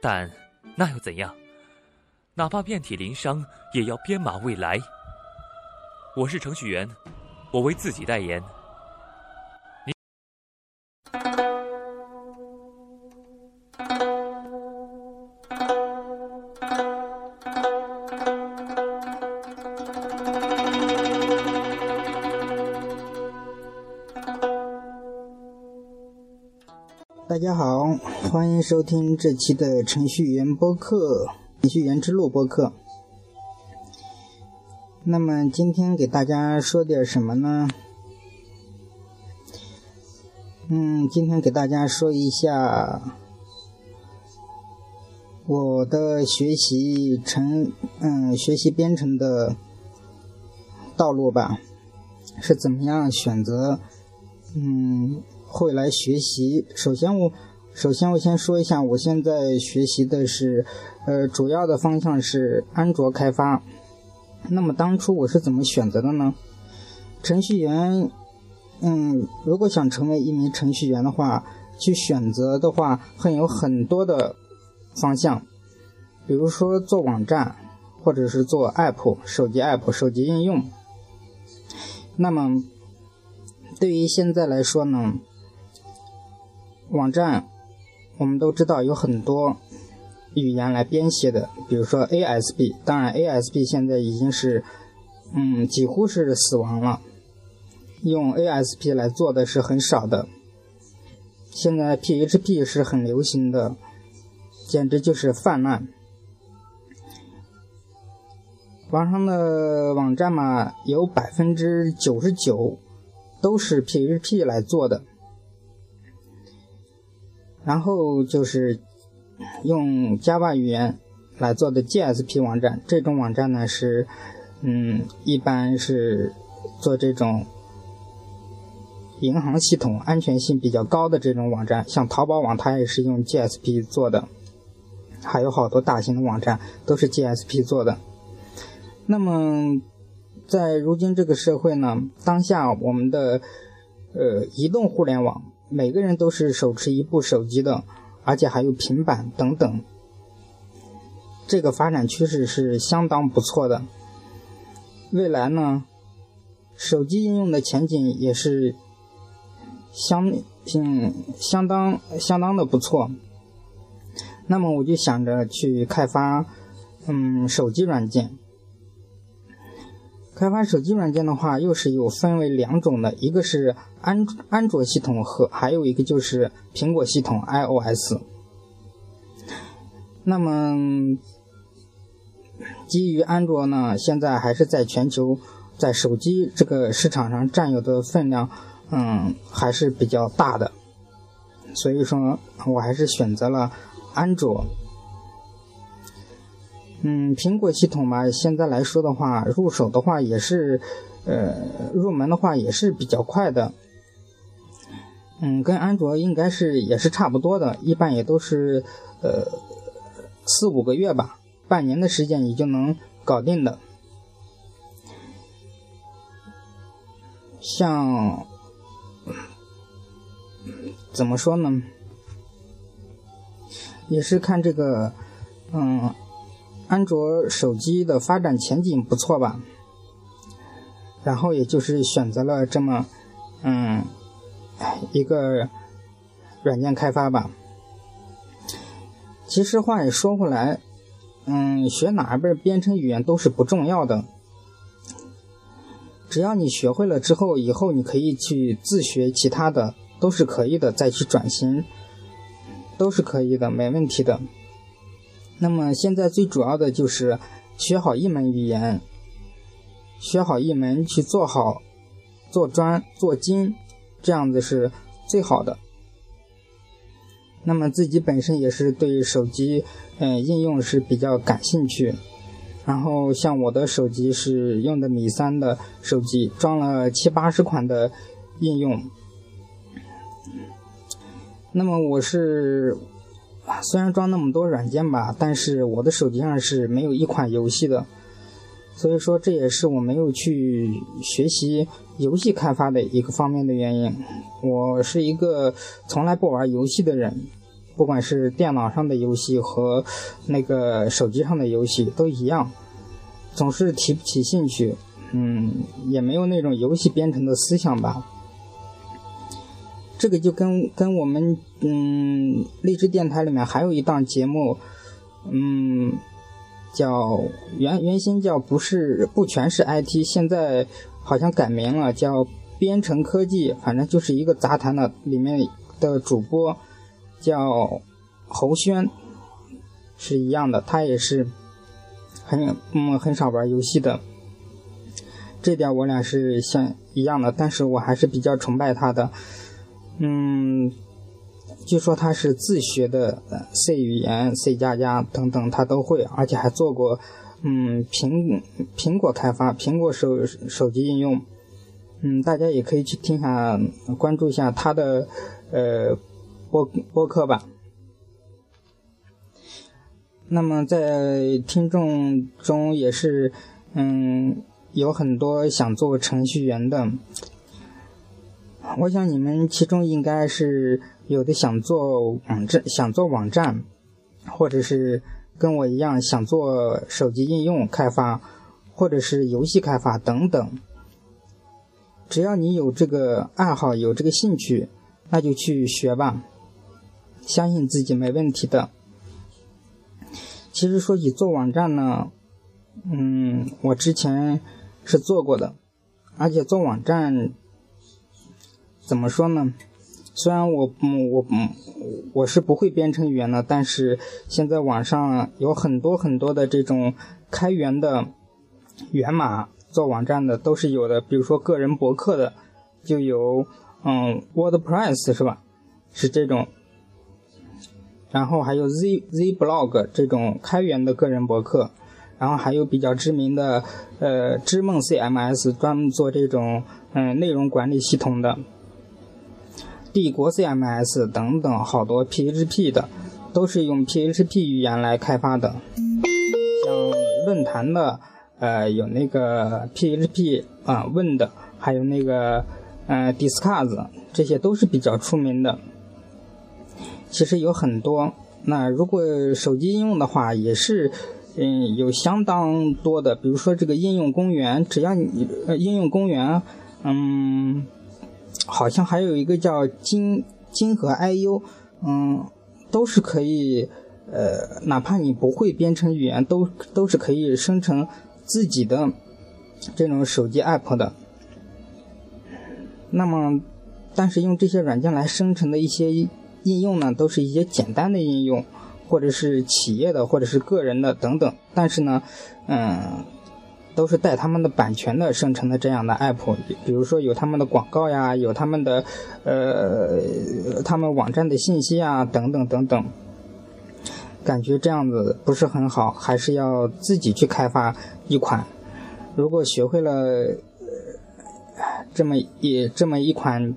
但那又怎样？哪怕遍体鳞伤，也要编码未来。我是程序员，我为自己代言。大家好，欢迎收听这期的程序员播客《程序员之路》播客。那么今天给大家说点什么呢？嗯，今天给大家说一下我的学习程，嗯，学习编程的道路吧，是怎么样选择，嗯。会来学习。首先，我首先我先说一下，我现在学习的是，呃，主要的方向是安卓开发。那么当初我是怎么选择的呢？程序员，嗯，如果想成为一名程序员的话，去选择的话，会有很多的方向，比如说做网站，或者是做 app，手机 app，手机应用。那么对于现在来说呢？网站，我们都知道有很多语言来编写的，比如说 ASP。当然，ASP 现在已经是，嗯，几乎是死亡了。用 ASP 来做的是很少的。现在 PHP 是很流行的，简直就是泛滥。网上的网站嘛，有百分之九十九都是 PHP 来做的。然后就是用 Java 语言来做的 JSP 网站，这种网站呢是，嗯，一般是做这种银行系统安全性比较高的这种网站，像淘宝网它也是用 JSP 做的，还有好多大型的网站都是 JSP 做的。那么在如今这个社会呢，当下我们的呃移动互联网。每个人都是手持一部手机的，而且还有平板等等。这个发展趋势是相当不错的。未来呢，手机应用的前景也是相嗯相当相当的不错。那么我就想着去开发嗯手机软件。开发手机软件的话，又是有分为两种的，一个是安安卓系统和还有一个就是苹果系统 iOS。那么基于安卓呢，现在还是在全球在手机这个市场上占有的分量，嗯，还是比较大的，所以说我还是选择了安卓。嗯，苹果系统嘛，现在来说的话，入手的话也是，呃，入门的话也是比较快的。嗯，跟安卓应该是也是差不多的，一般也都是呃四五个月吧，半年的时间也就能搞定的。像怎么说呢？也是看这个，嗯。安卓手机的发展前景不错吧？然后也就是选择了这么，嗯，一个软件开发吧。其实话也说回来，嗯，学哪一本编程语言都是不重要的，只要你学会了之后，以后你可以去自学其他的，都是可以的，再去转型，都是可以的，没问题的。那么现在最主要的就是学好一门语言，学好一门去做好、做专、做精，这样子是最好的。那么自己本身也是对手机嗯应用是比较感兴趣。然后像我的手机是用的米三的手机，装了七八十款的应用。那么我是虽然装那么多软件吧，但是我的手机上是没有一款游戏的，所以说这也是我没有去学习游戏开发的一个方面的原因。我是一个从来不玩游戏的人，不管是电脑上的游戏和那个手机上的游戏都一样，总是提不起兴趣，嗯，也没有那种游戏编程的思想吧。这个就跟跟我们嗯励志电台里面还有一档节目，嗯，叫原原先叫不是不全是 IT，现在好像改名了，叫编程科技，反正就是一个杂谈的，里面的主播叫侯轩，是一样的，他也是很嗯很少玩游戏的，这点我俩是像一样的，但是我还是比较崇拜他的。嗯，据说他是自学的，C 语言、C 加加等等他都会，而且还做过，嗯，苹苹果开发、苹果手手机应用。嗯，大家也可以去听下，关注一下他的呃播播客吧。那么在听众中也是，嗯，有很多想做程序员的。我想你们其中应该是有的想做网站，想做网站，或者是跟我一样想做手机应用开发，或者是游戏开发等等。只要你有这个爱好，有这个兴趣，那就去学吧，相信自己没问题的。其实说起做网站呢，嗯，我之前是做过的，而且做网站。怎么说呢？虽然我嗯我嗯我是不会编程语言的，但是现在网上有很多很多的这种开源的源码做网站的都是有的，比如说个人博客的就有嗯 WordPress 是吧？是这种，然后还有 Z Z Blog 这种开源的个人博客，然后还有比较知名的呃知梦 CMS 专门做这种嗯内容管理系统的。帝国 CMS 等等好多 PHP 的，都是用 PHP 语言来开发的。像论坛的，呃，有那个 PHP 啊问的，还有那个呃 Discuss，这些都是比较出名的。其实有很多，那如果手机应用的话，也是嗯有相当多的。比如说这个应用公园，只要你呃应用公园，嗯。好像还有一个叫金金和 IU，嗯，都是可以，呃，哪怕你不会编程语言，都都是可以生成自己的这种手机 app 的。那么，但是用这些软件来生成的一些应用呢，都是一些简单的应用，或者是企业的，或者是个人的等等。但是呢，嗯。都是带他们的版权的生成的这样的 app，比如说有他们的广告呀，有他们的呃他们网站的信息啊等等等等，感觉这样子不是很好，还是要自己去开发一款。如果学会了这么一这么一款。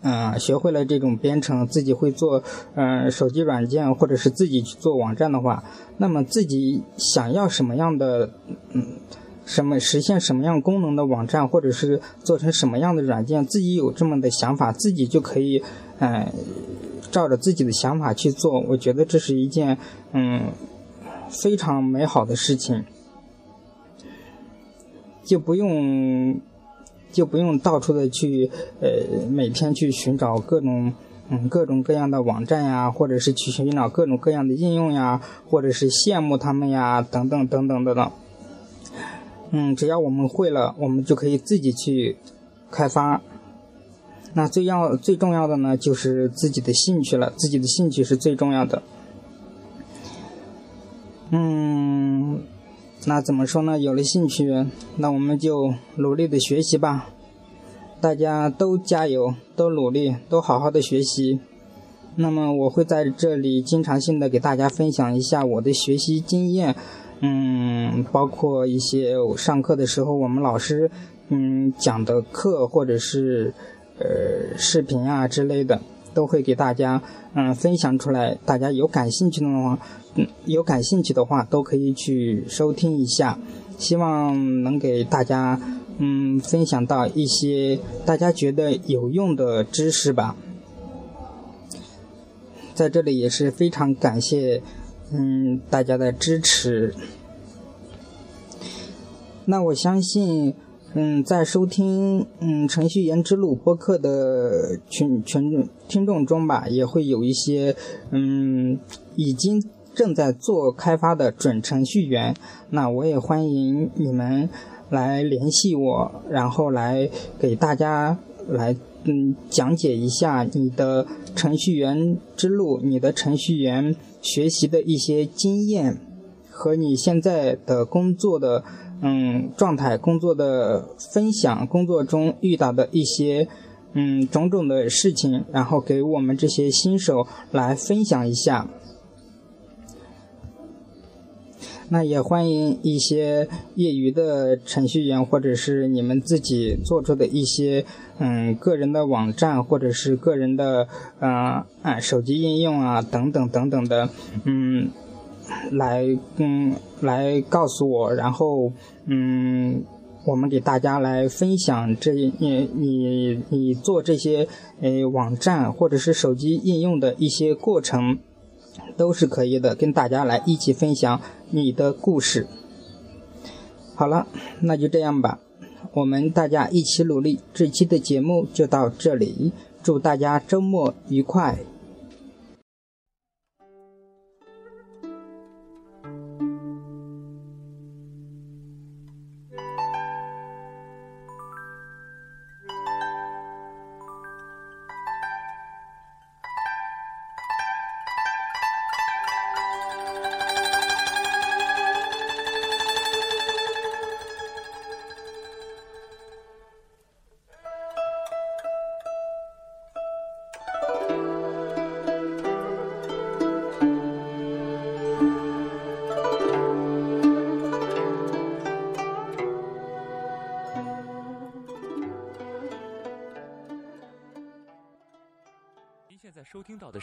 嗯，学会了这种编程，自己会做嗯手机软件，或者是自己去做网站的话，那么自己想要什么样的嗯什么实现什么样功能的网站，或者是做成什么样的软件，自己有这么的想法，自己就可以嗯照着自己的想法去做。我觉得这是一件嗯非常美好的事情，就不用。就不用到处的去，呃，每天去寻找各种，嗯，各种各样的网站呀，或者是去寻找各种各样的应用呀，或者是羡慕他们呀，等等等等等等。嗯，只要我们会了，我们就可以自己去开发。那最要最重要的呢，就是自己的兴趣了，自己的兴趣是最重要的。嗯。那怎么说呢？有了兴趣，那我们就努力的学习吧。大家都加油，都努力，都好好的学习。那么我会在这里经常性的给大家分享一下我的学习经验，嗯，包括一些上课的时候我们老师嗯讲的课或者是呃视频啊之类的，都会给大家嗯分享出来。大家有感兴趣的话，嗯有感兴趣的话都可以去收听一下，希望能给大家嗯分享到一些大家觉得有用的知识吧。在这里也是非常感谢，嗯，大家的支持。那我相信，嗯，在收听嗯程序员之路播客的群群听众中吧，也会有一些嗯已经正在做开发的准程序员。那我也欢迎你们来联系我，然后来给大家来。嗯，讲解一下你的程序员之路，你的程序员学习的一些经验，和你现在的工作的嗯状态、工作的分享、工作中遇到的一些嗯种种的事情，然后给我们这些新手来分享一下。那也欢迎一些业余的程序员，或者是你们自己做出的一些嗯个人的网站，或者是个人的嗯啊手机应用啊等等等等的嗯来嗯来告诉我，然后嗯我们给大家来分享这你你你做这些诶网站或者是手机应用的一些过程。都是可以的，跟大家来一起分享你的故事。好了，那就这样吧，我们大家一起努力。这期的节目就到这里，祝大家周末愉快。